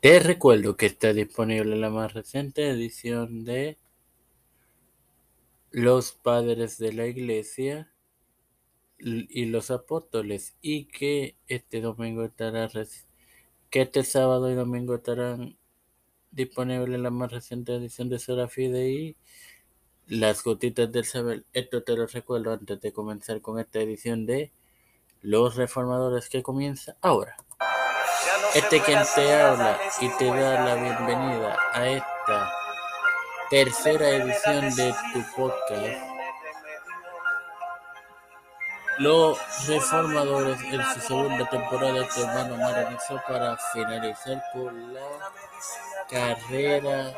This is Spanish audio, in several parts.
Te recuerdo que está disponible la más reciente edición de Los Padres de la Iglesia y los Apóstoles y que este domingo estará que este sábado y domingo estarán disponibles la más reciente edición de Serafide y Las Gotitas del Saber. Esto te lo recuerdo antes de comenzar con esta edición de Los Reformadores que comienza ahora. Este quien te habla y te da la bienvenida a esta tercera edición de tu podcast. Los reformadores en su segunda temporada este hermano maranizó para finalizar con la carrera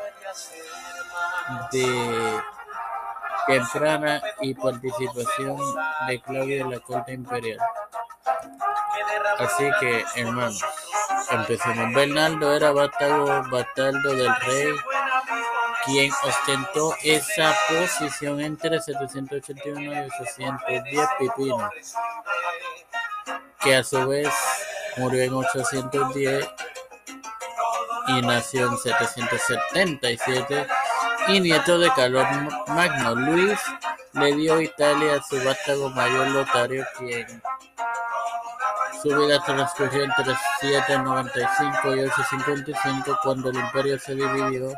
de temprana y participación de Claudio en la corte imperial. Así que, hermanos, empecemos. Bernardo era bastardo del rey, quien ostentó esa posición entre 781 y 810 pipinos, que a su vez murió en 810 y nació en 777 y nieto de Carlos Magno. Luis le dio Italia a su vástago mayor Lotario, quien su vida transcurrió entre 795 y 855, cuando el imperio se dividió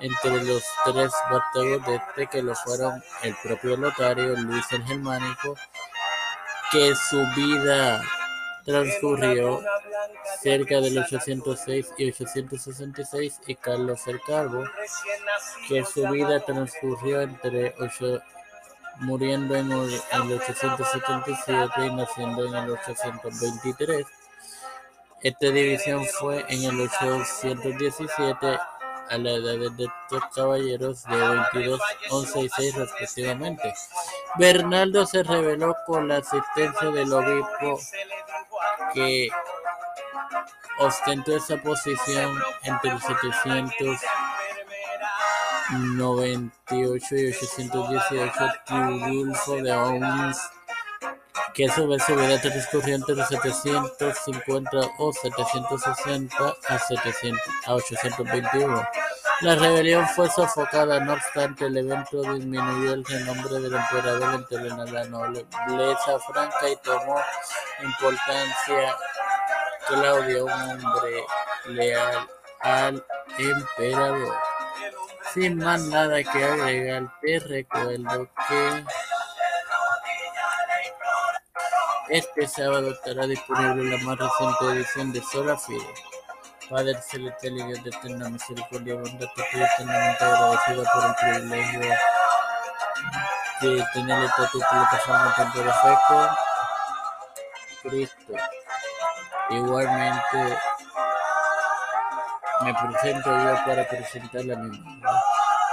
entre los tres vástagos de este, que lo fueron el propio Lotario, Luis el Germánico, que su vida transcurrió cerca del 806 y 866, y Carlos el Calvo, que su vida transcurrió entre 8 muriendo en el 877 y naciendo en el 823. Esta división fue en el 817 a la edad de estos caballeros de 22, 11 y 6 respectivamente. Bernardo se rebeló con la asistencia del obispo que ostentó esa posición entre 700 98 y 818 Teodulfo de Aunis, que a su vez se verá transcurrió entre 750 o 760 a, 700, a 821. La rebelión fue sofocada, no obstante, el evento disminuyó el renombre del emperador entre la nobleza franca y tomó importancia Claudio, un hombre leal al emperador. Sin más nada que agregar, te recuerdo que este sábado estará disponible la más reciente edición de Sola Fide. Padre Celestial y Dios de eterna misericordia bondad, te estoy eternamente agradecido por el privilegio de tener esta plataforma tan perfecto. Cristo. Igualmente, me presento yo para presentar la misma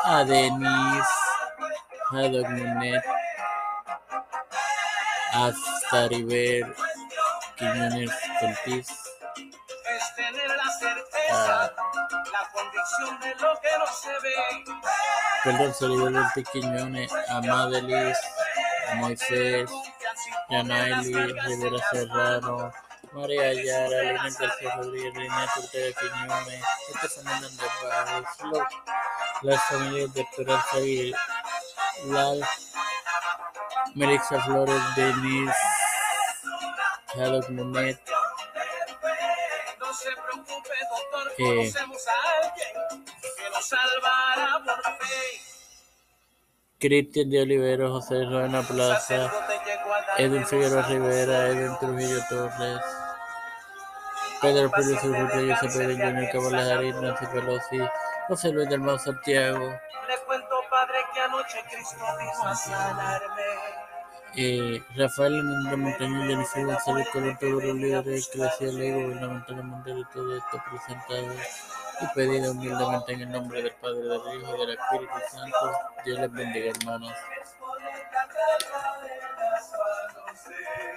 a Denis, a Dogmunet, a Stariver, Quiñones Cortiz, a Perdón, Soliver Quiñones, a Madelis, a Moisés, Yanaili, Rivera Serrano, María Ayala, Lina García Rodríguez, Reina Ortega Quiñones, José Fernández Báez, las familias de Esperanza y Lal, Melissa Flores, Denis, Haddock Monet, eh, Cristian de Olivero, José Ruena Plaza, Edwin Figueroa Rivera, Edwin Trujillo Torres, Pedro Pérez Urrutia, José Pedro Junior Caballero, Nancy Pelosi, José Luis del Mau Santiago. Le cuento, padre, que anoche Cristo vino a sanarme. Eh, Rafael Hernández Montaño, Jennifer González Colón, los líderes eclesiales y gubernamentales mundiales, todo esto presentado y pedido humildemente en el nombre del Padre, del Hijo y del Espíritu Santo. Dios les bendiga, hermanos.